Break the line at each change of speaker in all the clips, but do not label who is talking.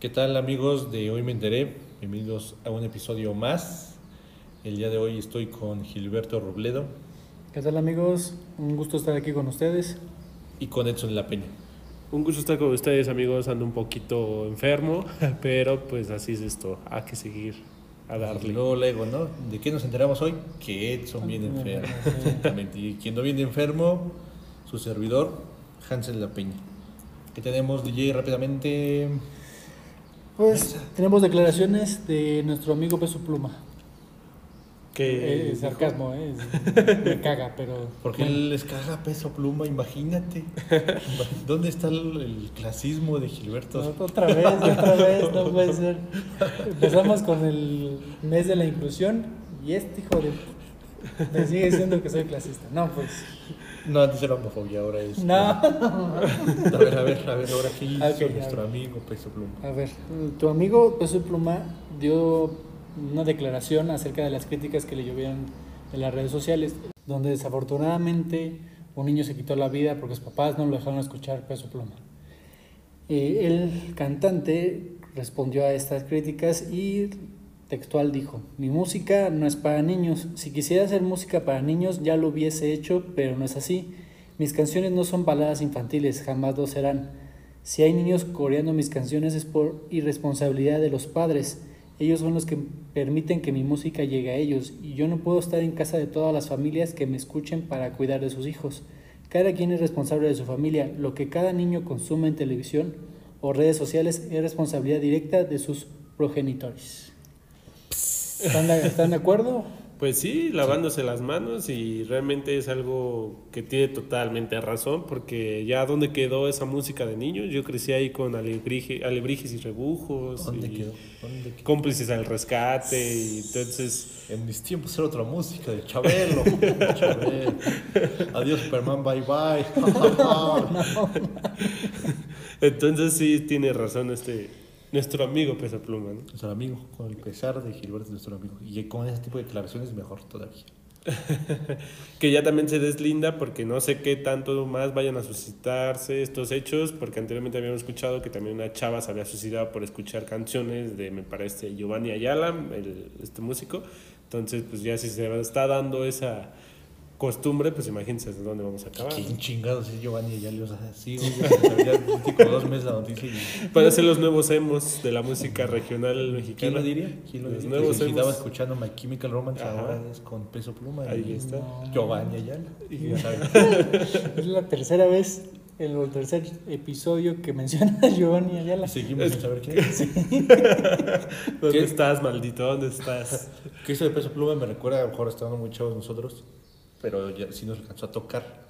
¿Qué tal amigos de Hoy Me Enteré? Bienvenidos a un episodio más. El día de hoy estoy con Gilberto Robledo
¿Qué tal amigos? Un gusto estar aquí con ustedes.
y con Edson La Peña.
Un gusto estar con ustedes, amigos. Ando un poquito enfermo, pero pues así es esto. Hay que seguir a
Y
darle.
luego, luego, ¿no? ¿De qué nos enteramos hoy? Que Edson viene enfermo. Exactamente. Y quien no viene enfermo, su servidor, Hansel La Peña. ¿Qué tenemos, DJ, rápidamente?
Pues tenemos declaraciones de nuestro amigo Peso Pluma.
Que
Eh, sarcasmo, ¿eh? Es- Me caga, pero.
Porque
bueno,
él les caga peso pluma, imagínate. ¿Dónde está el, el clasismo de Gilberto?
no, otra vez, otra vez, no puede ser. Empezamos con el mes de la inclusión y este hijo de. Me sigue diciendo que soy clasista. No, pues.
No, antes era homofobia, ahora es.
No.
A ver, a ver, a ver, ahora qué hizo nuestro amigo Peso Pluma.
A ver, tu amigo Peso Pluma dio una declaración acerca de las críticas que le llovieron en las redes sociales, donde desafortunadamente un niño se quitó la vida porque sus papás no lo dejaron escuchar Peso Pluma. Eh, el cantante respondió a estas críticas y textual dijo, mi música no es para niños, si quisiera hacer música para niños ya lo hubiese hecho, pero no es así. Mis canciones no son baladas infantiles, jamás lo serán. Si hay niños coreando mis canciones es por irresponsabilidad de los padres. Ellos son los que permiten que mi música llegue a ellos y yo no puedo estar en casa de todas las familias que me escuchen para cuidar de sus hijos. Cada quien es responsable de su familia. Lo que cada niño consume en televisión o redes sociales es responsabilidad directa de sus progenitores. ¿Están de, están de acuerdo?
Pues sí, lavándose las manos y realmente es algo que tiene totalmente razón porque ya dónde quedó esa música de niños, yo crecí ahí con alebrije- alebrijes y rebujos
¿Dónde
y
quedó? ¿Dónde quedó?
cómplices al rescate y entonces
En mis tiempos era otra música de Chabelo. Chabelo. Adiós, Superman, bye bye.
entonces sí tiene razón este nuestro amigo Pesa Pluma, ¿no?
nuestro amigo, con el pesar de Gilberto, nuestro amigo. Y con ese tipo de declaraciones, mejor todavía.
que ya también se deslinda porque no sé qué tanto más vayan a suscitarse estos hechos, porque anteriormente habíamos escuchado que también una chava se había suicidado por escuchar canciones de, me parece, Giovanni Ayala, el, este músico. Entonces, pues ya si se está dando esa costumbre, pues imagínense dónde vamos a acabar.
¿Quién chingados es Giovanni? Ya le vas a decir, ya como dos meses la noticia.
Para ser los nuevos emos de la música regional mexicana.
¿Quién lo diría? ¿Quién lo
Los
diría?
nuevos emos.
escuchando My Chemical Romance,
Ajá.
ahora es con peso pluma.
Ahí
y
está.
Giovanni Ayala.
Y-
Ya saben.
Es la tercera vez, el tercer episodio que menciona Giovanni Ayala.
Seguimos sin saber quién es.
¿Dónde
¿Qué?
estás, maldito? ¿Dónde estás?
Que eso de peso pluma me recuerda, a lo mejor estábamos muy chavos nosotros, pero ya sí nos alcanzó a tocar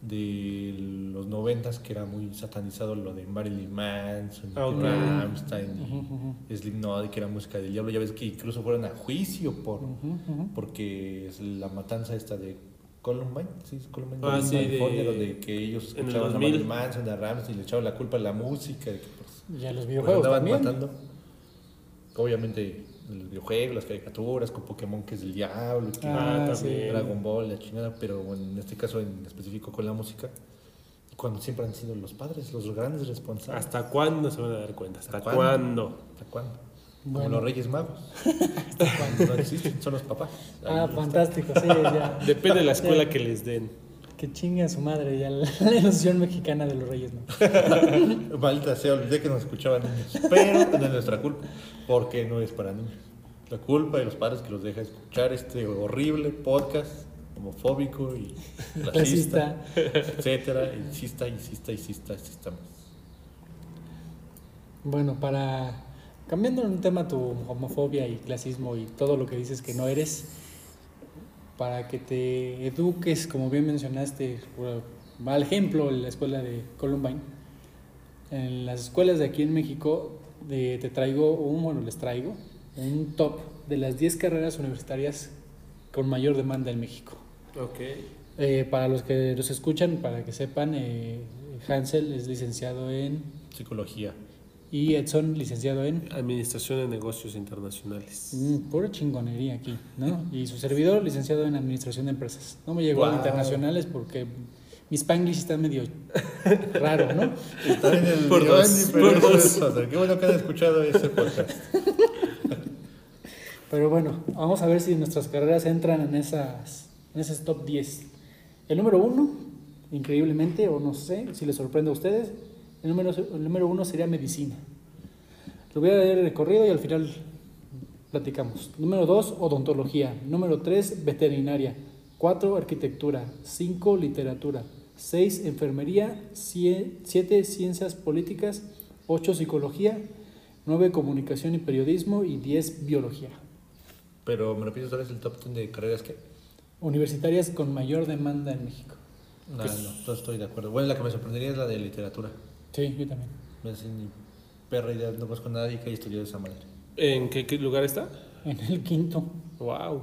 de los noventas que era muy satanizado lo de Marilyn Manson,
Ah, ok.
Rammstein y Slipknot, que era música del diablo. Ya ves que incluso fueron a juicio por porque es la matanza esta de Columbine, sí, Columbine,
Ah,
de
sí,
California,
de-
donde que ellos
el
escuchaban a
2000.
Marilyn Manson, a Rammstein y le echaban la culpa a la música, de que pues,
Y a los
pues
videojuegos
andaban
también.
matando. Obviamente los videojuegos, las caricaturas, con Pokémon que es del diablo, que
Ah, sí.
Dragon Ball, la chingada, pero en este caso en específico con la música, cuando siempre han sido los padres, los grandes responsables.
¿Hasta cuándo se van a dar cuenta? ¿Hasta,
¿Hasta
cuándo?
¿Hasta cuándo? Como los Reyes Magos. Cuando no existen, son los papás.
Ah, fantástico, sí, ya.
Depende de la escuela que les den.
Que chingue a su madre ya la, la ilusión mexicana de los reyes, ¿no?
Maldita sea, olvidé que nos escuchaban niños. Pero no es nuestra culpa, porque no es para niños. La culpa de los padres que los deja escuchar este horrible podcast homofóbico y racista, etcétera. Insista, insista, insista, insista más.
Bueno, para cambiando un tema tu homofobia y clasismo y todo lo que dices que no eres, para que te eduques, como bien mencionaste, por- al ejemplo, en la escuela de Columbine, en las escuelas de aquí en México, de- te traigo un, bueno, les traigo un top de las 10 carreras universitarias con mayor demanda en México.
Ok.
Eh, para los que nos escuchan, para que sepan, eh, Hansel es licenciado en
Psicología.
Y Edson licenciado en
Administración de Negocios Internacionales.
Mm, pura chingonería aquí, ¿no? Y su servidor, licenciado en Administración de Empresas. No me llegó a
Guau.
internacionales porque Mi Spanglish está medio raro, ¿no?
Está en el
Por dos, por dos.
Qué bueno que han escuchado ese podcast.
Pero bueno, vamos a ver si nuestras carreras entran en esas en ese top 10. El número uno, increíblemente, o no sé si les sorprende a ustedes, el número, el número uno sería medicina. Lo voy a leer el recorrido y al final platicamos. Número dos, odontología. Número tres, veterinaria. Cuatro, arquitectura. Cinco, literatura. Seis, enfermería. Cie- Siete, ciencias políticas. Ocho, psicología. Nueve, comunicación y periodismo. Y diez, biología.
Pero me repites, ¿cuál es el top 10 de carreras que?
Universitarias con mayor demanda en México.
No,
Pues-
no, no estoy de acuerdo. Bueno, la que me sorprendería es la de literatura.
Sí, yo también.
Me hace ni perra idea, no conozco a nadie que haya estudiado esa madre.
¿En qué, qué lugar está?
En el quinto.
Wow.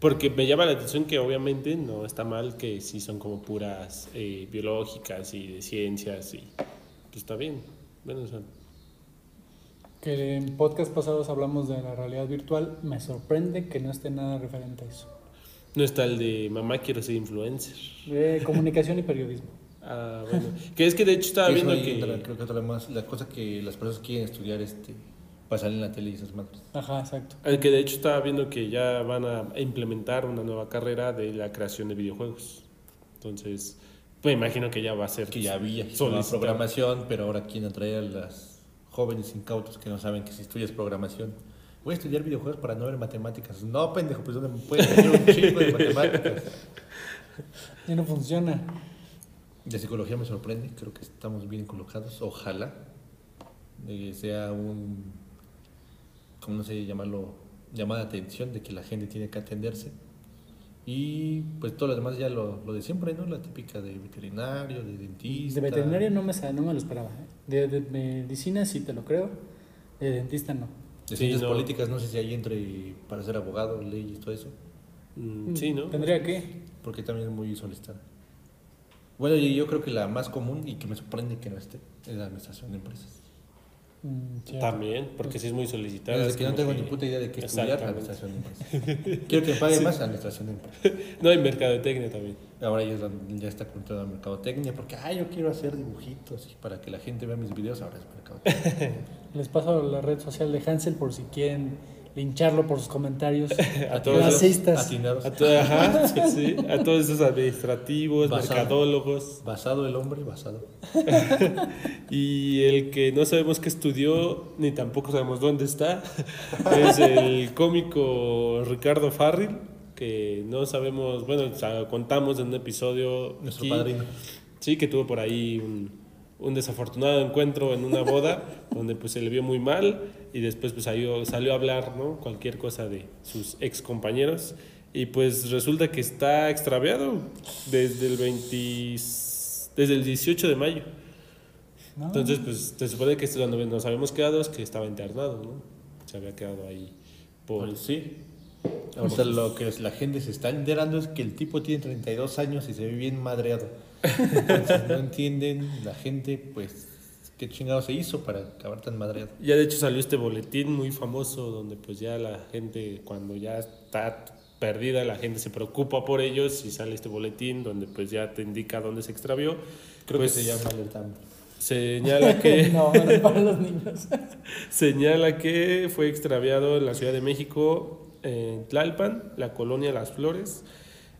Porque me llama la atención que obviamente no está mal que sí son como puras eh, biológicas y de ciencias y pues está bien. Bueno, o sea,
Que en podcast pasados hablamos de la realidad virtual. Me sorprende que no esté nada referente a eso.
no está el de mamá quiero ser influencer.
De comunicación y periodismo.
Ah, bueno. que es que de hecho estaba viendo que...
entra, creo que otra más, la cosa que las personas quieren estudiar este, pasar en la tele y esas madres.
Ajá, exacto.
el que de hecho estaba viendo que ya van a implementar una nueva carrera de la creación de videojuegos. Entonces, pues imagino que ya va a ser
Que ya había la programación, pero ahora quieren atraer a las jóvenes incautos que no saben que si estudias programación. Voy a estudiar videojuegos para no ver matemáticas. No, pendejo, pues ¿dónde me puedes un chingo de matemáticas?
Y no funciona.
De psicología me sorprende, creo que estamos bien colocados. Ojalá eh, sea un, ¿cómo no sé llamarlo? Llamada de atención de que la gente tiene que atenderse. Y pues todo lo demás ya lo, lo de siempre, ¿no? La típica de veterinario, de dentista.
De veterinario no me, sa- no me lo esperaba. ¿eh? De, de medicina sí te lo creo. De dentista no.
De
Sí,
ciencias
no.
políticas, no sé si hay entre para ser abogado, leyes, todo eso.
Mm, Sí, ¿no?
¿Tendría que?
Porque también es muy solicitada. Bueno, y yo creo que la más común y que me sorprende que no esté es la administración de empresas.
Mm, cierto.
También, porque sí es muy solicitada.
Desde
es
que no tengo
que-
ni puta idea de qué estudiar,
Exactamente.
administración de empresas. Quiero que pague más administración de empresas.
No, hay mercadotecnia también.
Ahora ya, es la- ya está con toda la mercadotecnia, porque ah, yo quiero hacer dibujitos y para que la gente vea mis videos, ahora es mercadotecnia.
Les paso la red social de Hansel por si quieren lincharlo por sus comentarios.
A todos los-
Racistas.
A, to- ajá, sí, a todos esos administrativos,
Basado.
mercadólogos
Basado el hombre, basado.
y el que no sabemos qué estudió ni tampoco sabemos dónde está es el cómico Ricardo Farril que no sabemos, bueno, o sea, contamos en un episodio
Nuestro
aquí,
padrino.
Sí, que tuvo por ahí un, un desafortunado encuentro en una boda donde pues se le vio muy mal y después pues salió, salió a hablar, ¿no? Cualquier cosa de sus ex compañeros y pues resulta que está extraviado desde el 20, desde el 18 de mayo.
¿no?
Entonces pues se supone que donde nos habíamos quedado es que estaba internado, ¿no? Se había quedado ahí por...
Pues sí. Ahorita lo que la gente se está enterando es que el tipo tiene 32 años y se ve bien madreado. Entonces no entienden la gente, pues, qué chingado se hizo para acabar tan madreado.
Ya de hecho salió este boletín muy famoso donde pues ya la gente cuando ya está perdida la gente se preocupa por ellos y sale este boletín donde pues ya te indica dónde se extravió.
Creo
Pues,
que se llama alerta Amber.
Señala que
no, no es para los niños.
señala que fue extraviado en la Ciudad de México en Tlalpan, la colonia Las Flores.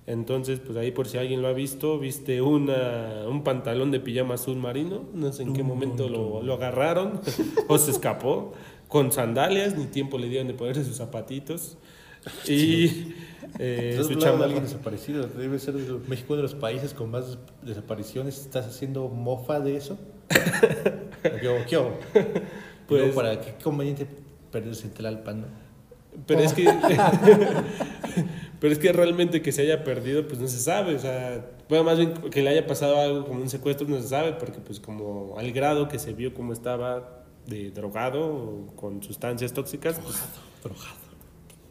Entonces, pues ahí por si alguien lo ha visto, viste una, un pantalón de pijama azul marino, no sé en qué momento lo, lo agarraron o se escapó, con sandalias, ni tiempo le dieron de ponerse sus zapatitos. Y eh, su chamba...
alguien desaparecido. Debe ser de los- México uno de los países con más desapariciones. ¿Estás haciendo mofa de eso? ¿Qué hubo? ¿Qué hubo?
Pues-
para qué conveniente perderse en Tlalpan, ¿no?
Pero es que... pero es que realmente que se haya perdido, pues no se sabe. O sea, bueno, más bien que le haya pasado algo como un secuestro, no se sabe, porque pues como al grado que se vio como estaba de drogado o con sustancias tóxicas, pues
Drogado.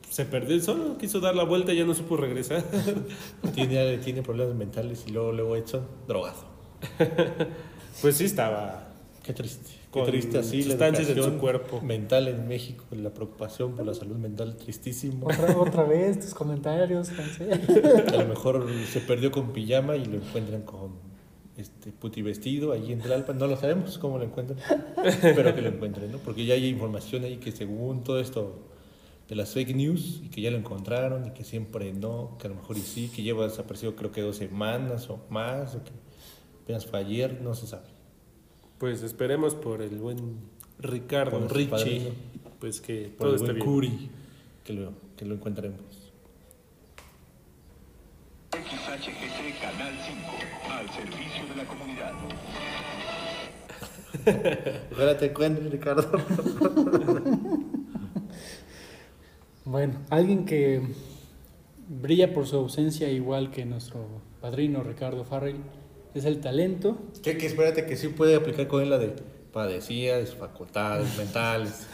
se perdió solo, quiso dar la vuelta y ya no supo regresar.
Tiene, tiene problemas mentales y luego, luego Edson, drogado.
pues sí estaba
Qué triste. Qué triste así la
sustancias en su cuerpo.
mental en México, la preocupación por la salud mental, tristísimo.
Otra, otra vez tus comentarios.
A lo mejor se perdió con pijama y lo encuentran con este, puti vestido ahí en Tlalpan. No lo sabemos cómo lo encuentran, pero que lo encuentren, ¿no? Porque ya hay información ahí que según todo esto de las fake news y que ya lo encontraron y que siempre no, que a lo mejor y sí, que lleva desaparecido creo que dos semanas o más, o que apenas fue ayer, no se sabe.
Pues esperemos por el buen Ricardo,
Por
Richie,
padrino.
pues que
Por
todo
el
esté
buen
bien.
Curi, que lo, que lo encontremos.
XHGT Canal 5, al servicio de la comunidad.
Ojalá te encuentres, Ricardo.
Bueno, alguien que brilla por su ausencia igual que nuestro padrino Ricardo Farrell es el talento.
Que, que espérate que sí puede aplicar con él la de padecía de sus facultades mentales.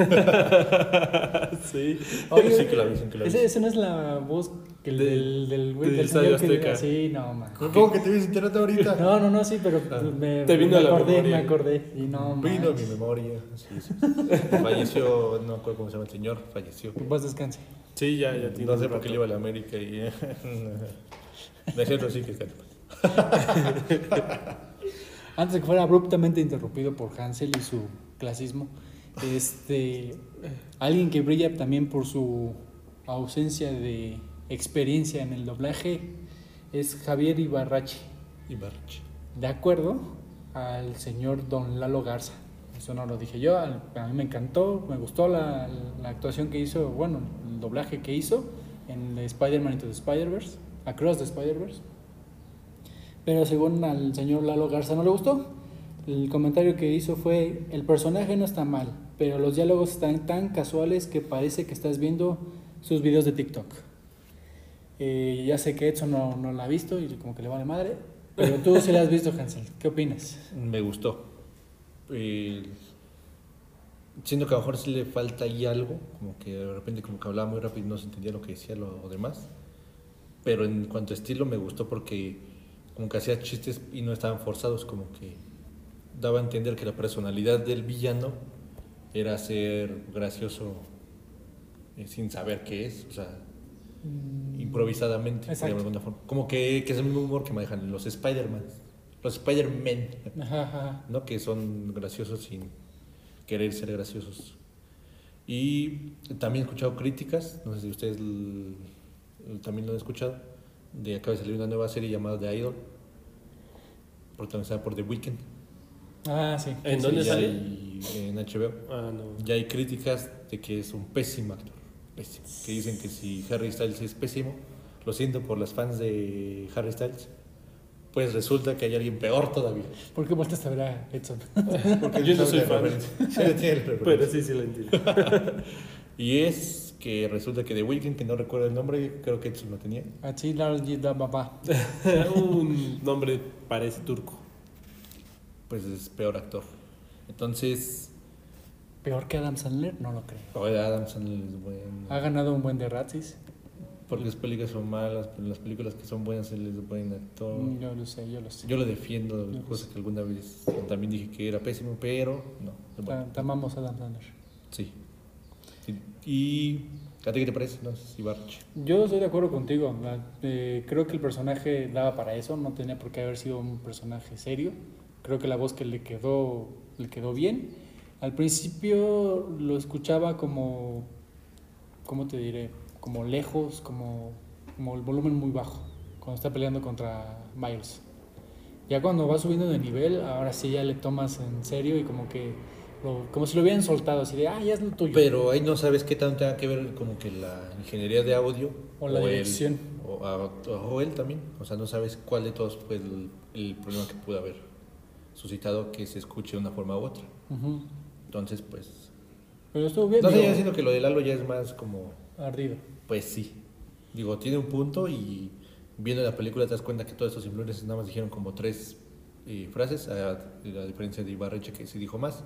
Sí.
Sí que la vi, sí que la vi.
ese, ese no es la voz que el
De-
del, del, güey-
del
del
Estadio
señor que-
Azteca.
Sí, no, man.
¿Cómo que te ves internet ahorita?
No, no, no, sí, pero
Ah.
me,
Te vino
me
a la
acordé,
memoria.
me acordé. Y no,
Vino a
manches.
mi memoria. Sí, sí. Falleció, no acuerdo cómo se llama el señor, falleció.
Paz descanse.
Sí, ya, ya
No sé por qué le iba a la América y. De cierto, sí que está.
Antes de que fuera abruptamente interrumpido por Hansel y su clasismo, este, alguien que brilla también por su ausencia de experiencia en el doblaje es Javier Ibarrache,
Y Barch.
de acuerdo al señor Don Lalo Garza. Eso no lo dije yo, a mí me encantó, me gustó la, la actuación que hizo, bueno, el doblaje que hizo en Spider-Man Into the Spider-Verse, Across the Spider-Verse. Pero según al señor Lalo Garza no le gustó. El comentario que hizo fue, el personaje no está mal, pero los diálogos están tan casuales que parece que estás viendo sus videos de TikTok. Eh, ya sé que Edson no, no la ha visto y como que le vale madre, pero tú sí la has visto, Hansel. ¿Qué opinas?
Me gustó. Eh, siento que a lo mejor sí le falta ahí algo, como que de repente como que hablaba muy rápido y no se entendía lo que decía lo demás. Pero en cuanto a estilo me gustó porque como que hacía chistes y no estaban forzados, como que daba a entender que la personalidad del villano era ser gracioso eh, sin saber qué es, o sea, improvisadamente,
Exacto.
llamarlo de alguna forma. Como que, que es el mismo humor que manejan los Spider-Man, los Spider-Man. ¿no? Que son graciosos sin querer ser graciosos. Y también he escuchado críticas, no sé si ustedes también lo han escuchado, de acaba de salir una nueva serie llamada The Idol, protagonizada por The Weeknd.
Ah, sí.
¿En
Sí,
dónde sale?
en HBO.
Ah, no.
Ya hay críticas de que es un pésimo actor, pésimo. Que dicen que si Harry Styles es pésimo, lo siento por las fans de Harry Styles, pues resulta que hay alguien peor todavía.
¿Por qué vueltas a ver a Edson?
Porque
Yo no soy fan. Pero sí, sí lo entiendo.
Y es que resulta que The Weeknd, que no recuerdo el nombre, creo que Edson lo tenía.
Así, da papá.
un nombre parece turco.
Pues es peor actor. Entonces,
Peor que Adam Sandler, no lo creo.
oye, Adam Sandler es bueno.
Ha ganado un buen de Razzies.
Porque las películas son malas, pero las películas que son buenas él es buen actor.
Mm, Yo lo sé, yo lo sé.
Yo lo defiendo,
Yo
cosa que alguna vez también dije que era pésimo, pero no. bueno.
Te amamos a Adam Sandler.
Sí. ¿Y a ti qué te parece? No sé si.
Yo estoy de acuerdo contigo. eh, creo que el personaje daba para eso, no tenía por qué haber sido un personaje serio. Creo que la voz que le quedó, le quedó bien. Al principio lo escuchaba como, ¿cómo te diré? Como lejos, como, como el volumen muy bajo, cuando está peleando contra Miles. Ya cuando va subiendo de nivel, ahora sí ya le tomas en serio y como que, lo- como si lo hubieran soltado, así de, ah, ya es lo tuyo.
Pero ahí no sabes qué tanto tenga que ver como que la ingeniería de audio
O la
él,
dirección.
o, a- o él también. O sea, no sabes cuál de todos fue el, el problema que pudo haber suscitado que se escuche de una forma u otra. Entonces, pues...
Pero estuvo bien.
No sé, yo siento que lo de Lalo ya es más como...
Ardido.
Pues sí. Digo, tiene un punto y viendo la película te das cuenta que todos estos influencers nada más dijeron como tres eh, frases, a, a diferencia de Ibarreche que sí dijo más.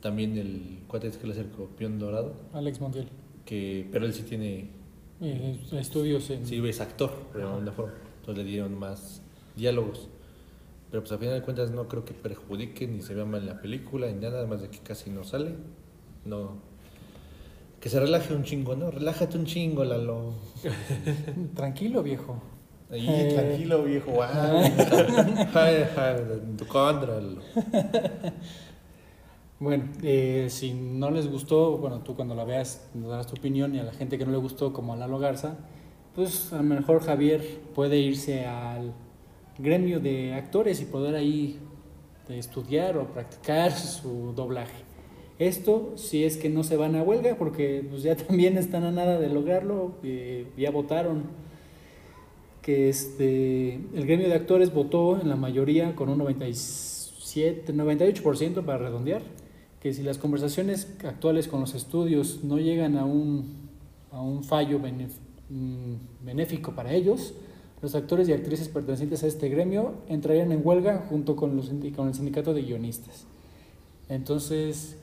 También el cuate este que le hace el copión dorado,
Alex Montiel.
que, pero él sí tiene,
Eh, estudios en...
sí es actor, de alguna forma. Entonces le dieron más diálogos. Pero pues a final de cuentas no creo que perjudique ni se vea mal la película ni nada, además de que casi no sale. No. Que se relaje un chingo, ¿no? Relájate un chingo, Lalo.
Tranquilo, viejo.
Ahí,
Eh.
tranquilo, viejo. Ay, ay, en tu contra. lo-
Bueno, eh, si no les gustó, bueno, tú cuando la veas nos darás tu opinión y a la gente que no le gustó, como a Lalo Garza, pues a lo mejor Javier puede irse al gremio de actores y poder ahí estudiar o practicar su doblaje. Esto si es que no se van a huelga, porque pues ya también están a nada de lograrlo, eh, ya votaron que este, el gremio de actores votó en la mayoría con un 97, 98% para redondear, que si las conversaciones actuales con los estudios no llegan a un, a un fallo mm, benéfico para ellos, los actores y actrices pertenecientes a este gremio entrarían en huelga junto con, los, con el sindicato de guionistas. Entonces,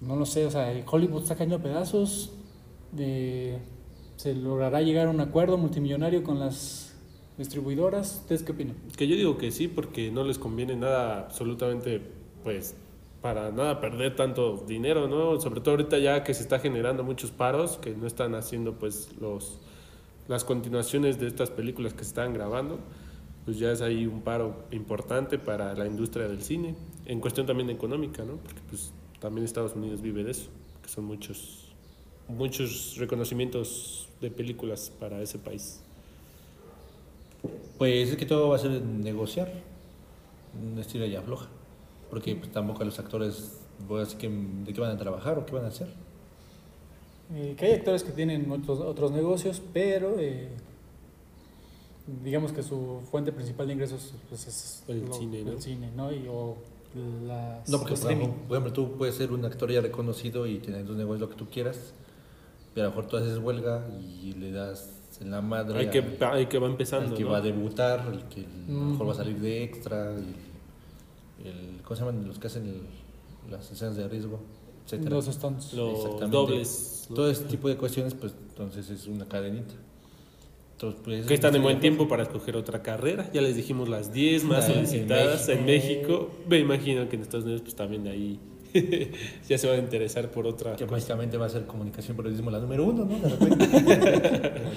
no lo sé, o sea, Hollywood está cayendo a pedazos, de- se logrará llegar a un acuerdo multimillonario con las distribuidoras. ¿Ustedes qué opinan?
Que yo digo que sí, porque no les conviene nada absolutamente, pues, para nada perder tanto dinero, ¿no? Sobre todo ahorita ya que se está generando muchos paros, que no están haciendo, pues, los, las continuaciones de estas películas que se están grabando, pues ya es ahí un paro importante para la industria del cine, en cuestión también económica, ¿no? Porque, pues, también Estados Unidos vive de eso, que son muchos, muchos reconocimientos de películas para ese país.
Pues es que todo va a ser negociar. Un estilo ya floja. Porque pues, tampoco los actores, voy a decir que, de qué van a trabajar o qué van a hacer.
Eh, que hay actores que tienen otros, otros negocios, pero eh, digamos que su fuente principal de ingresos pues, es
El cine, ¿no?
el cine, ¿no? Y, o las,
No, porque por ejemplo, por ejemplo, tú puedes ser un actor ya reconocido y tener tus negocios lo que tú quieras, pero a lo mejor tú haces huelga y le das en la madre
Hay
al-
que, hay que va empezando,
que
¿no?
va a debutar, el que a lo mejor va a salir de extra, el, el- ¿cómo se llaman los que hacen el- las escenas de riesgo? Etcétera.
Los stunts.
Los dobles.
Todo ese tipo de cuestiones, pues entonces es una cadenita. Entonces, pues,
Que están en buen tiempo para escoger otra carrera. Ya les dijimos las 10 más
Ah,
solicitadas en
México.
México. Me imagino que en Estados Unidos pues también de ahí ya se van a interesar por otra.
Que mágicamente va a ser comunicación periodismo la número uno, ¿no? De repente.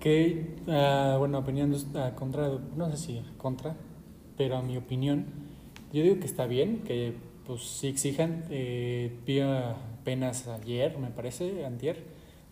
Que, ah, bueno, opinión ah, contra, no sé si contra, pero a mi opinión, yo digo que está bien, que pues sí exijan. Eh, vi apenas ayer, me parece, antier,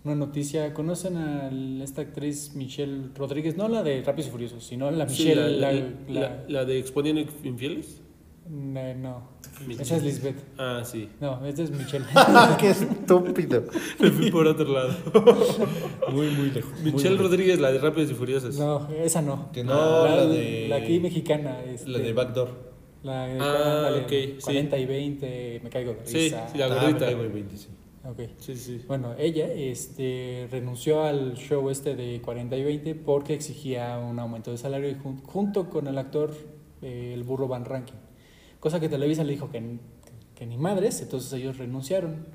una noticia. ¿Conocen a esta actriz Michelle Rodríguez? No la de Rápidos y Furiosos, sino la
Sí,
Michelle.
la,
la-
la-
la-
la de Exponiendo Infieles.
no, no,
Michelle.
esa es Lisbeth.
Ah, sí.
No, esta es Michelle.
¡Qué estúpido!
Me fui por otro lado.
Muy, muy lejos. muy
Michelle
lejos.
Rodríguez, la de Rápidos y Furiosos.
no, esa no.
Que no, la, de.
La aquí mexicana.
La
este,
de Backdoor.
La de
Ah,
ándale,
ok, sí.
40 y 20, me caigo de risa.
sí, la
Ah,
gordita.
me caigo de 20, sí.
Ok.
Sí, sí.
Bueno, ella este, renunció al show este de 40 y 20 porque exigía un aumento de salario y jun- junto con el actor eh, el burro Van Ranking. Cosa que Televisa le dijo que, que ni madres, entonces ellos renunciaron.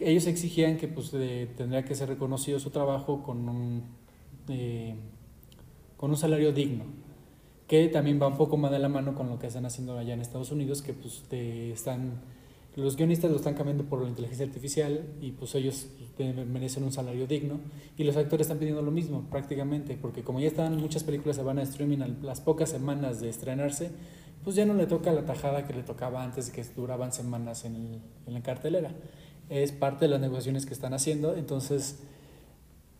Ellos exigían que pues, eh, tendría que ser reconocido su trabajo con un, eh, con un salario digno que también va un poco más de la mano con lo que están haciendo allá en Estados Unidos, que pues te están, los guionistas lo están cambiando por la inteligencia artificial y pues ellos merecen un salario digno y los actores están pidiendo lo mismo prácticamente, porque como ya están muchas películas se van a streaming a las pocas semanas de estrenarse, pues ya no le toca la tajada que le tocaba antes que duraban semanas en, en la cartelera. Es parte de las negociaciones que están haciendo, entonces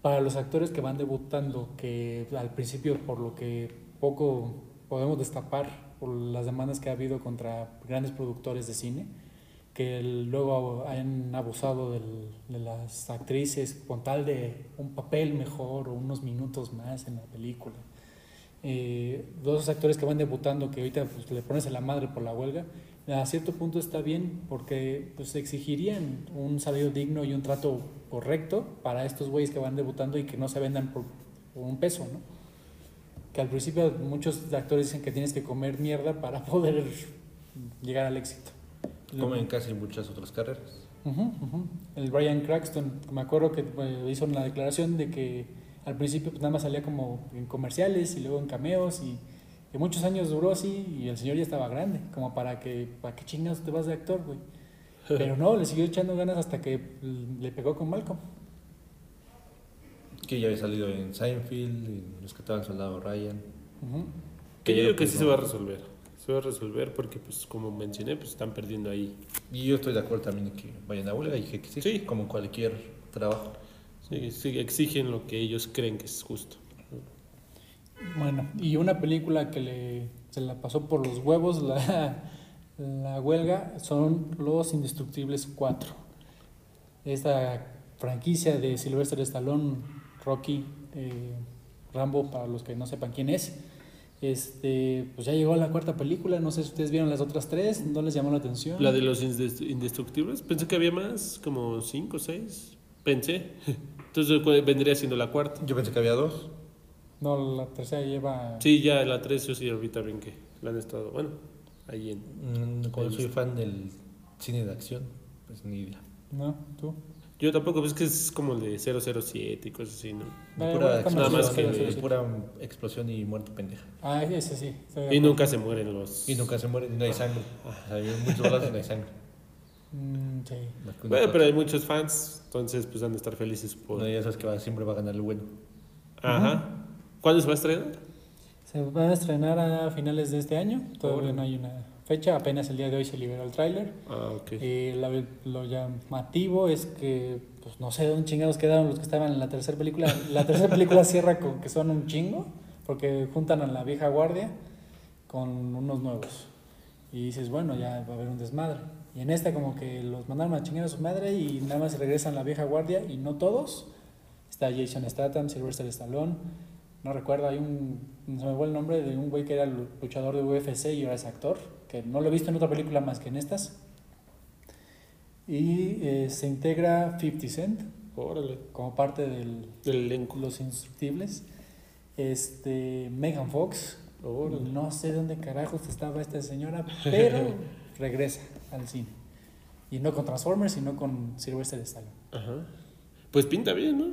para los actores que van debutando, que al principio por lo que poco podemos destapar por las demandas que ha habido contra grandes productores de cine, que luego han abusado del- de las actrices con tal de un papel mejor o unos minutos más en la película. Eh, dos actores que van debutando que ahorita pues, le pones a la madre por la huelga, a cierto punto está bien porque pues exigirían un salario digno y un trato correcto para estos güeyes que van debutando y que no se vendan por, por un peso, ¿no? Que al principio muchos actores dicen que tienes que comer mierda para poder llegar al éxito.
Como en casi muchas otras carreras.
Ujú, ujú. El Brian Cranston, me acuerdo que eh, hizo una declaración de que al principio pues, nada más salía como en comerciales y luego en cameos y que muchos años duró así y el señor ya estaba grande, como para que, ¿para qué chingados te vas de actor, güey? Pero no, le siguió echando ganas hasta que le pegó con Malcolm.
Que ya había salido en Seinfeld, en Rescataban Soldado Ryan.
Ujú.
Que yo digo que
pues,
sí se
no.
va a resolver. Se va a resolver porque, pues, como mencioné, pues están perdiendo ahí.
Y yo estoy de acuerdo también en que vayan a huelga y que, que sí,
Sí.
como cualquier trabajo.
Sí, sí, exigen lo que ellos creen que es justo.
Bueno, y una película que le, se la pasó por los huevos la, la huelga son Los Indestructibles 4. Esta franquicia de Sylvester Stallone, Rocky, eh, Rambo, para los que no sepan quién es. Este, pues ya llegó la cuarta película, no sé si ustedes vieron las otras tres, ¿no les llamó la atención?
La de los indest- indestructibles, pensé que había más, como cinco o seis. Pensé. Entonces ¿cuál vendría siendo la cuarta.
Yo pensé que había dos.
No, la tercera lleva...
Sí, ya la tres yo sí ahorita bien que la han estado, bueno, ahí en...
Mm, Como soy fan del cine de acción, pues ni idea.
¿No? ¿Tú?
Yo tampoco, pues que es como el de 007 y cosas así, ¿no?
Eh,
pura,
bueno, está
nada más
explosión,
que-
eh, pura explosión y muerte pendeja.
Ah, ese sí. de
Y
acuerdo.
nunca se mueren los...
Y nunca se mueren y no hay sangre. Sea, hay muchos balazos y no hay sangre.
Mm, sí.
Bueno, pero hay muchos fans, entonces pues han de estar felices por...
No, ya sabes que va- siempre va a ganar el bueno.
Ajá. ¿Cuándo se va a estrenar?
Se van a estrenar a finales de este año. Todavía no hay una fecha. Apenas el día de hoy se liberó el tráiler.
Ah, ok.
Eh, la- lo llamativo es que, pues no sé dónde chingados quedaron los que estaban en la tercera película. La tercera película cierra con que son un chingo, porque juntan a la vieja guardia con unos nuevos. Y dices, bueno, ya va a haber un desmadre. Y en esta como que los mandaron a chingar a su madre y nada más regresan la vieja guardia y no todos. Está Jason Statham, Sylvester Stallone. No recuerdo, hay un, se me fue el nombre de un güey que era luchador de UFC y ahora es actor, que no lo he visto en otra película más que en estas. Y eh, se integra 50 Cent
Órale.
como parte del,
Del elenco.
los instructibles. Este, Megan Fox,
Órale.
no sé dónde carajos estaba esta señora, pero regresa al cine. Y no con Transformers, sino con Sylvester Stallone.
Ajá. Pues pinta bien, ¿no?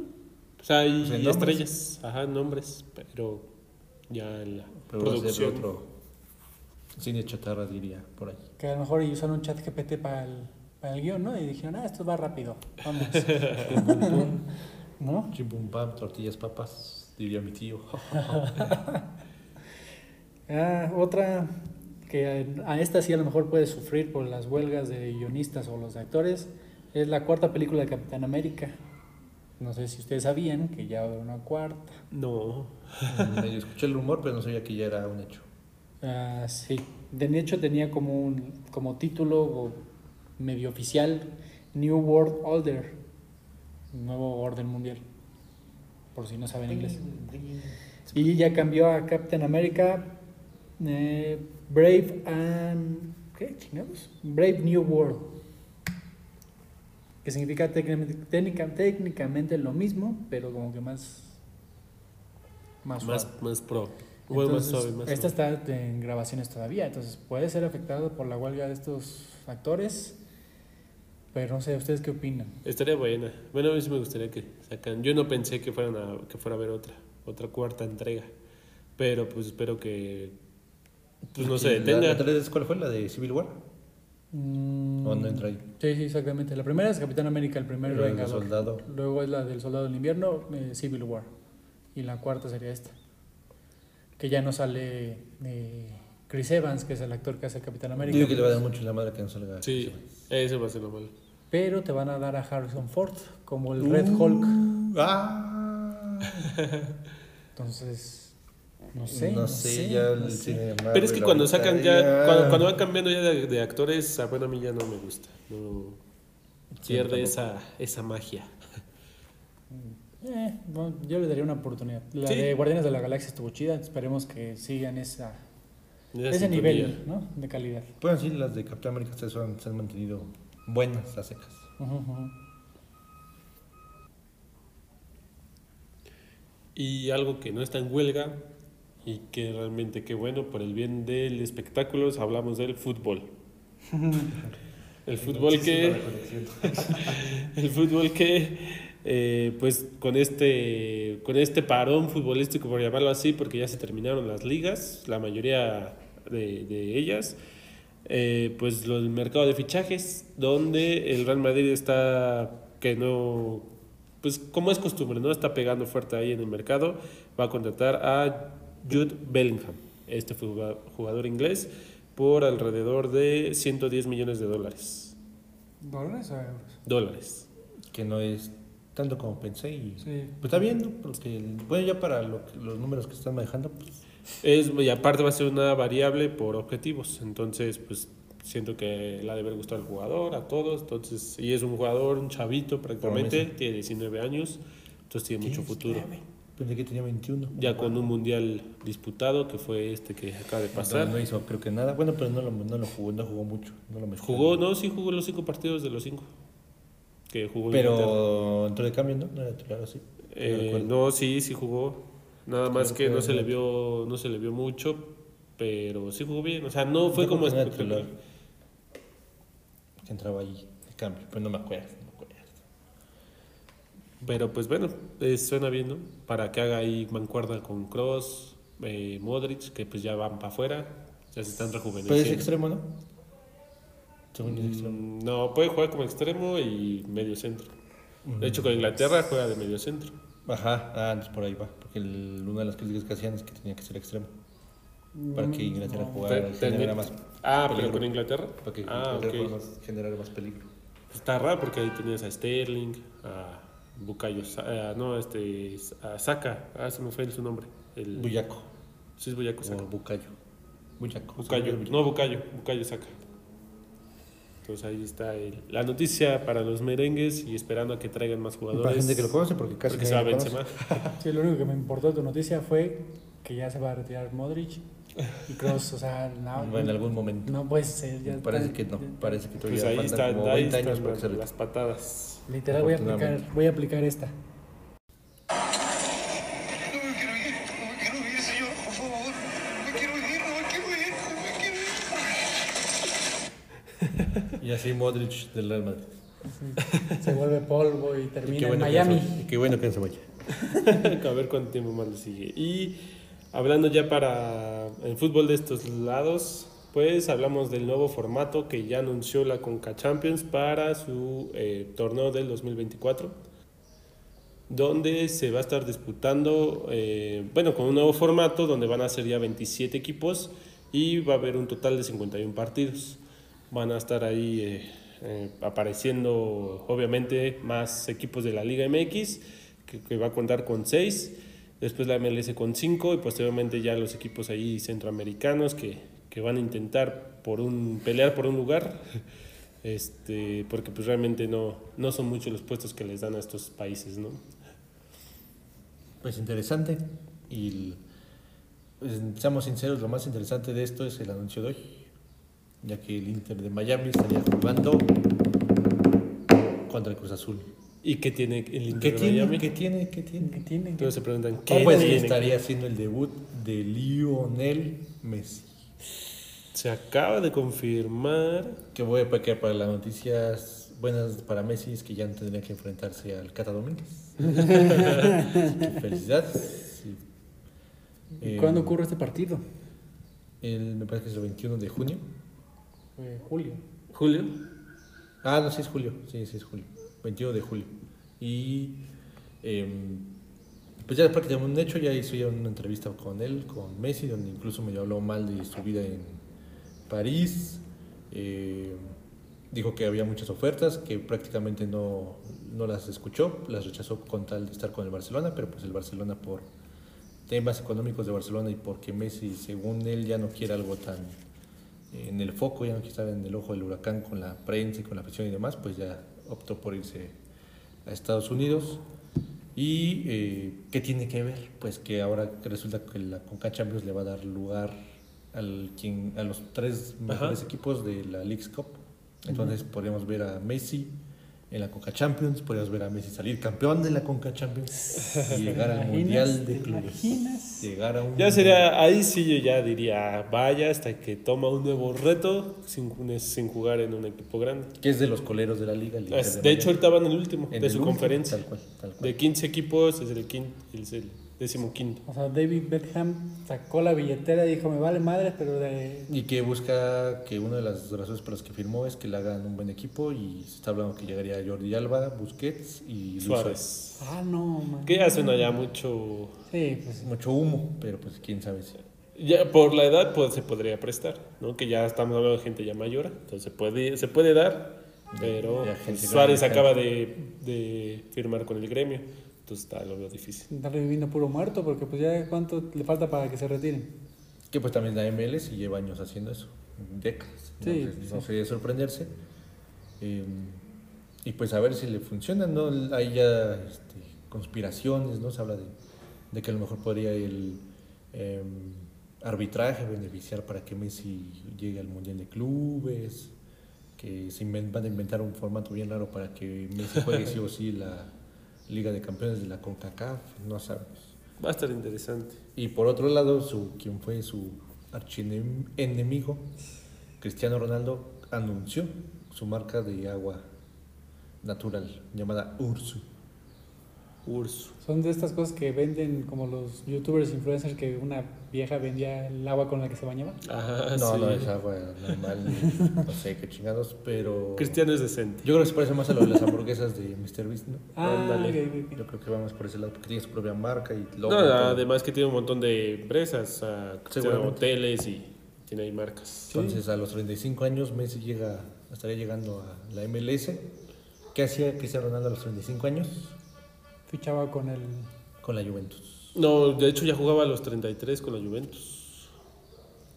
O sea, hay
Pues nombres.
estrellas, ajá, nombres, pero ya en la
Pero va a ser
producción.
otro cine chatarra, diría, por ahí.
Que a lo mejor usaron un chat GPT para el, para el guion, ¿no? Y dijeron, ah, esto va rápido, vamos. ¿No?
Chimpum pam, tortillas papas, diría mi tío.
Ah, otra que a esta sí a lo mejor puede sufrir por las huelgas de guionistas o los actores es la cuarta película de Capitán América. No sé si ustedes sabían que ya va a haber una cuarta.
No.
Medio escuché el rumor, pero no sabía que ya era un hecho.
Ah, sí, de hecho tenía como, un, como título o medio oficial New World Order, nuevo orden mundial, por si no saben inglés. Y ya cambió a Captain America eh, Brave and... ¿Qué chingados? Brave New World. Que significa técnicamente, técnica- técnicamente lo mismo, pero como que más... Más,
Más, más pro. Bueno, más
Entonces,
suave, más
esta
suave.
está en grabaciones todavía, entonces puede ser afectado por la huelga de estos actores, pero no sé, ¿ustedes qué opinan?
Estaría buena. Bueno, a mí sí me gustaría que sacan. Yo no pensé que fueran a, que fuera a haber otra, otra cuarta entrega. Pero pues espero que pues no se
¿La-
detenga.
¿La, tres, ¿Cuál fue? ¿La de Civil War?
Mm,
¿O no entra ahí?
Sí, sí, exactamente. La primera es Capitán América, el primer
Pero el de
Vengador.
soldado.
Luego es la del Soldado del Invierno, eh, Civil War. Y la cuarta sería esta. Que ya no sale eh, Chris Evans, que es el actor que hace Capitán América.
Digo que le va a dar mucho la madre que no salga.
Sí, eso va a ser lo malo.
Pero te van a dar a Harrison Ford como el Red Hulk.
¡Ah!
Entonces, no sé.
no sé, ya el
no sé.
cine de
Pero es que cuando sacan ya, cuando, cuando van cambiando ya de, de actores, bueno, a mí ya no me gusta. No,
Sí,
pierde esa, esa magia.
Eh, bueno, yo le daría una oportunidad. La
Sí.
de Guardianes de la Galaxia estuvo chida. Esperemos que sigan esa,
Esa
ese
sintonía.
nivel ¿no? de calidad.
Bueno, sí, las de Capitán América se han, se han mantenido buenas, a secas.
Y algo que no está en huelga y que realmente qué bueno por el bien del espectáculo, hablamos del fútbol. el fútbol que el fútbol que eh, pues con este con este parón futbolístico por llamarlo así porque ya se terminaron las ligas la mayoría de, de ellas eh, pues lo- el mercado de fichajes donde el Real Madrid está que no pues como es costumbre, ¿no? Está pegando fuerte ahí en el mercado. Va a contratar a Jude Bellingham, este jugador inglés, por alrededor de 110 millones de dólares.
¿Dólares o euros?
Dólares.
Que no es tanto como pensé y...
Sí.
Pues está bien, ¿no? Porque, bueno, ya para lo que- los números que están manejando, pues...
Es, y aparte va a ser una variable por objetivos. Entonces, pues siento que le ha de haber gustado al jugador, a todos. Entonces, y es un jugador, un chavito prácticamente, tiene 19 años, entonces tiene mucho futuro.
Pensé que tenía 21.
Ya con un mundial disputado, que fue este que acaba de
Entonces,
pasar.
No hizo creo que nada. Bueno, pero no lo, no lo jugó, no jugó mucho. No lo mezcló.
Jugó, no, sí jugó los cinco partidos de los cinco. Que jugó.
Pero entró de cambio, ¿no? No era titular así.
Eh, no, sí, sí jugó. Nada más que no se le vio, no se le vio mucho, pero sí jugó bien. O sea, no fue como espectacular.
Que entraba ahí de cambio, pero no me acuerdo. No me acuerdo.
Pero pues bueno, eh, suena bien, ¿no? Para que haga ahí mancuerda con Cross, eh, Modric, que pues ya van para afuera, ya se están
Pero es
rejuveneciendo.
extremo, ¿no? Según yo es extremo.
Mm, no, puede jugar como extremo y medio centro. De hecho, con Inglaterra juega de medio centro.
Ajá, ah, entonces por ahí va. Porque el- una de las críticas que hacían es que tenía que ser extremo. Para que Inglaterra
No.
jugara, generara más.
Ah,
peligro.
pero con Inglaterra.
Para que
Ah,
más- generara más peligro.
Está raro porque ahí tenías a Sterling, a Bukayo, Sa- eh, no, este, a Saka, ah, se me fue su nombre. El,
Buyaco.
Sí, es Buyaco Saka.
O Bucayo. Buyaco.
Bucayo, no Bucayo, Bucayo Saka. Entonces ahí está el- la noticia para los merengues y esperando a que traigan más jugadores.
Para gente que lo conoce, porque casi
porque se va
nadie lo
Benzema.
Sí, lo único que me importó de tu noticia fue que ya se va a retirar Modric y Kroos, o sea, no,
en algún momento.
no puede ser. Ya
Parece
está-
que no. Parece que todavía
Pues ahí
faltan
están,
como
ahí
20 años para que se
las, patadas.
Literal, voy a aplicar, voy a aplicar esta.
Y así Modric del Real Madrid.
Se vuelve polvo y
Y
termina
qué
en
bueno
Miami.
no se- y qué bueno que no se vaya.
a ver cuánto tiempo más le sigue. Y hablando ya para el fútbol de estos lados, pues hablamos del nuevo formato que ya anunció la Conca Champions para su eh, torneo del 2024, donde se va a estar disputando, eh, bueno, con un nuevo formato donde van a ser ya 27 equipos y va a haber un total de 51 partidos. Van a estar ahí eh, eh, apareciendo, obviamente, más equipos de la Liga MX, que, que va a contar con 6, después la MLS con 5 y posteriormente ya los equipos ahí centroamericanos que, que van a intentar por un, pelear por un lugar, este, porque pues realmente no, no son muchos los puestos que les dan a estos países, ¿no?
Pues interesante. Y pues, seamos sinceros, lo más interesante de esto es el anuncio de hoy. Ya que el Inter de Miami estaría jugando contra el Cruz Azul.
¿Y qué tiene el
¿Qué
Inter de
tiene?
Miami?
¿Qué tiene? ¿Qué tiene?
¿Qué tienen?
Entonces se preguntan, ¿qué
Pues
tiene?
estaría haciendo el debut de Lionel Messi.
Se acaba de confirmar
Que voy a que para las noticias buenas para Messi es que ya no tendría que enfrentarse al Cata Domínguez. Felicidades. Sí.
¿Y
Eh,
¿Cuándo ocurre este partido?
El, me parece que es el 21 de junio.
Fue julio.
Julio.
Ah, no, sí es julio. Sí, sí es julio. 21 de julio. Y em, pues ya prácticamente un hecho. Ya hice ya una entrevista con él, con Messi, donde incluso me habló mal de su vida en París. Eh, dijo que había muchas ofertas, que prácticamente no, no las escuchó, las rechazó con tal de estar con el Barcelona, pero pues el Barcelona por temas económicos de Barcelona y porque Messi, según él, ya no quiere algo tan eh, en el foco, ya no quiere estar en el ojo del huracán con la prensa y con la afición y demás, pues ya optó por irse a Estados Unidos. ¿Y eh, qué tiene que ver? Pues que ahora resulta que la Conca Champions le va a dar lugar al quien, a los tres mejores
Ajá.
equipos de la League's Cup. Entonces podríamos ver a Messi en la Conca Champions, podríamos ver a Messi salir campeón de la Conca Champions y llegar al? Mundial de
¿Te
Clubes.
imaginas?
Llegar a un
Ya sería, ahí sí yo ya diría, vaya hasta que toma un nuevo reto sin, sin jugar en un equipo grande.
que es de los coleros de la liga.
Es-
de
de hecho, ahorita van en el último
En
de
el
su
último,
conferencia.
Tal cual, tal cual.
De 15 equipos es el, quin- es el Décimo quinto.
O sea, David Beckham sacó la billetera y dijo, me vale madre, pero de...
Y que busca que una de las razones por las que firmó es que le hagan un buen equipo y se está hablando que llegaría Jordi Alba, Busquets y Luis
Suárez.
Ah, no, man.
Que ya suena ya mucho.
Sí, pues
Mucho humo, pero pues quién sabe si.
Ya por la edad pues, se podría prestar, ¿no? Que ya estamos hablando de gente ya mayor, entonces se puede, se puede dar, pero Suárez acaba de, de firmar con el gremio, entonces está, lo veo difícil.
está reviviendo puro muerto, porque pues ya cuánto le falta para que se retiren.
Que pues también la MLS y lleva años haciendo eso, décadas.
Sí,
Entonces, no
sí.
sería de sorprenderse. Eh, y pues a ver si le funciona, ¿no? Hay ya este, conspiraciones, ¿no? Se habla de, de que a lo mejor podría el eh, arbitraje beneficiar para que Messi llegue al Mundial de Clubes, que se inven- van a inventar un formato bien raro para que Messi juegue sí o sí la Liga de Campeones de la CONCACAF, no sabemos.
Va a estar interesante.
Y por otro lado, su, quien fue su archienemigo, Cristiano Ronaldo, anunció su marca de agua natural llamada Ursu.
Urso.
Son de estas cosas que venden como los youtubers influencers que una vieja vendía el agua con la que se bañaba.
Ajá,
no,
sí.
no es agua normal, no sé qué chingados, pero
Cristiano es decente.
yo creo que se parece más a lo de las hamburguesas de Mr. Beast, ¿no?
Ah,
Ándale.
ok, ok, ok.
Yo creo que vamos por ese lado, porque tiene su propia marca y
No,
logo. y todo.
además que tiene un montón de empresas,
Seguramente.
hoteles y tiene ahí marcas.
Entonces a los 35 años Messi llega, estaría llegando a la MLS. ¿Qué hacía Cristiano Ronaldo a los 35 años?
Fichaba con el...
Con la Juventus.
No, de hecho ya jugaba a los 33 con la Juventus.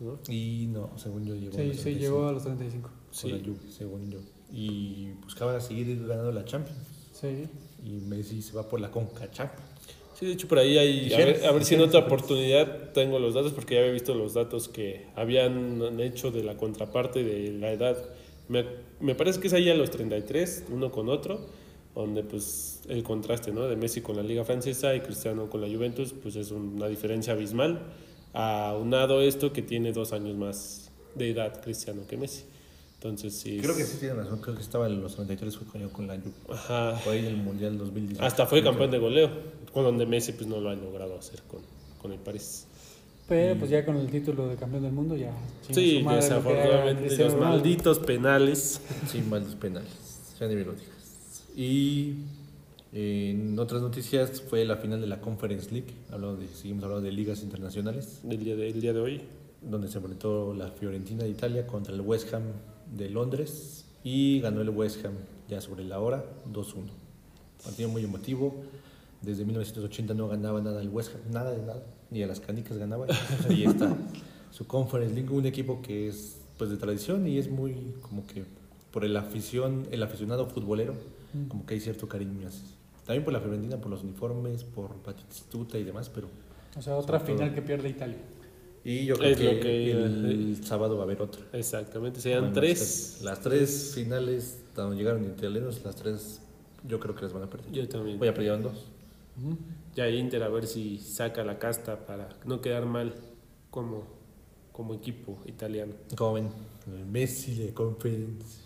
¿no?
Y no, según yo llegó a
Sí,
los
sí,
35
llegó a los 35.
con
Sí.
la Juve, según yo. Y buscaba seguir ganando la Champions.
Sí.
Y Messi se va por la Conca Champions.
Sí, de hecho por ahí hay, a ver, a ver si en otra oportunidad tengo los datos, porque ya había visto los datos que habían hecho de la contraparte de la edad. Me, me parece que es ahí a los 33, uno con otro, donde pues el contraste ¿no? de Messi con la Liga Francesa y Cristiano con la Juventus, pues es una diferencia abismal. Aunado esto que tiene dos años más de edad Cristiano que Messi. Entonces sí.
Creo que sí tiene razón. Creo que estaba en los 93 fue con, con la Juve.
Ajá.
Por ahí del Mundial 2018.
Hasta fue campeón de goleo, con donde Messi pues no lo ha logrado hacer con, con el París.
Pero pues ya con el título de campeón del mundo ya...
Sí, desafortunadamente los malditos penales.
Sin malos penales. Ya ni en otras noticias fue la final de la Conference League. Hablando de, seguimos hablando de ligas internacionales.
Del día de, el día de hoy.
donde se enfrentó la Fiorentina de Italia contra el West Ham de Londres y ganó el West Ham ya sobre la hora 2-1. Partido muy emotivo. Desde 1980 no ganaba nada el West Ham, nada de nada, ni a las canicas ganaba. Ahí está su Conference League, un equipo que es pues de tradición y es muy como que por el afición, el aficionado futbolero, como que hay cierto cariño. También por la Fiorentina, por los uniformes, por Batistuta y demás, pero
O sea, otra
todo.
final que pierde Italia.
y yo creo
Es
que, el sábado va a haber otra.
Exactamente, serían
Bueno,
tres.
Las tres finales donde llegaron italianos, las tres yo creo que las van a perder.
Yo también.
Voy a perder dos.
Ya Inter a ver si saca la casta para no quedar mal como, como equipo italiano.
Como ven, Messi de Conference,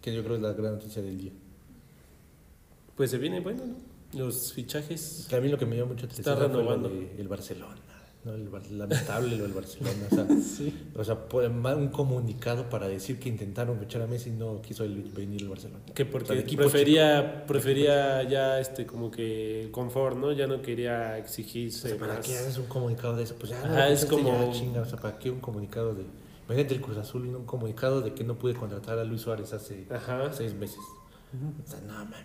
que yo creo es la gran noticia del día.
Pues se viene bueno, ¿no? Los fichajes.
Que a mí lo que me dio mucha tristeza
renovando.
el Barcelona. ¿no? El lamentable lo del Barcelona. O sea,
Sí.
o sea, ma- un comunicado para decir que intentaron fichar a Messi y no quiso el- venir el Barcelona.
Que
O sea,
porque prefería, prefería ya este como que el confort, ¿no? Ya no quería
O
exigirse
sea, ¿para
más.
qué haces un comunicado de eso? Pues ya, no,
Ajá,
pues
es como-
ya, chinga, o sea, ¿para qué un comunicado de... Imagínate el Cruz Azul y un comunicado de que no pude contratar a Luis Suárez hace
Ajá.
seis meses. O sea, no mames.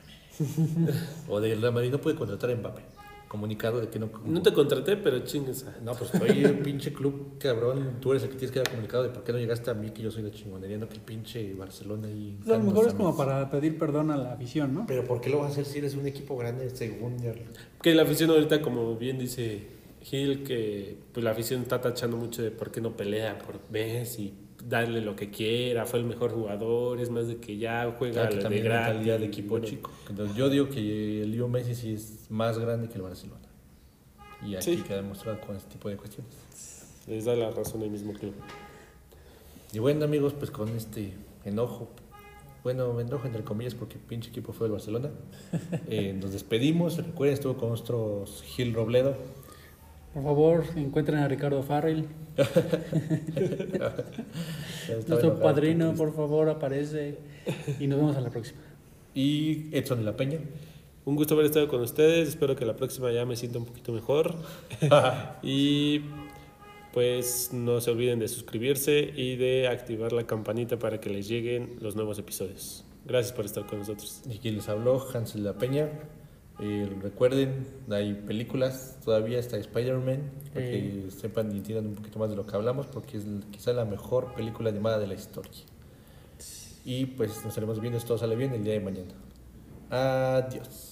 O de Real Madrid no pude contratar a Mbappé. Comunicado de que no...
No te contraté, pero chingues.
No, pues estoy el pinche club, cabrón. Tú eres el que tienes que dar comunicado de por qué no llegaste a mí, que yo soy la chingonería, no que el pinche Barcelona y...
A lo mejor es como para pedir perdón a la afición, ¿no?
Pero ¿por qué lo vas a hacer si eres un equipo grande según... ya-
Que la afición ahorita, como bien dice Gil, que pues la afición está tachando mucho de por qué no pelea por Messi, darle lo que quiera, fue el mejor jugador, es más de que ya juega
Claro, que
de
también mentalidad de equipo
Bueno,
chico. Entonces, yo digo que el Leo Messi sí es más grande que el Barcelona. Y aquí
Sí.
queda demostrado con este tipo de cuestiones.
Les da la razón el mismo club.
Y bueno, amigos, pues con este enojo Bueno, me enojo entre comillas porque pinche equipo fue el Barcelona. Eh, nos despedimos. Recuerden, estuvo con nosotros Gil Robledo.
Por favor, encuentren a Ricardo Farrell. Nuestro
enojado,
padrino,
triste.
por favor, aparece. Y nos vemos a la próxima.
Y Edson de la Peña.
Un gusto haber estado con ustedes. Espero que la próxima ya me sienta un poquito mejor. y pues no se olviden de suscribirse y de activar la campanita para que les lleguen los nuevos episodios. Gracias por estar con nosotros.
Y quien les habló, Hansel de la Peña. Eh, recuerden, hay películas todavía, está Spider-Man, para que sepan y entiendan un poquito más de lo que hablamos, porque es quizá la mejor película animada de la historia. Y pues nos estaremos viendo, si todo sale bien, el día de mañana. Adiós.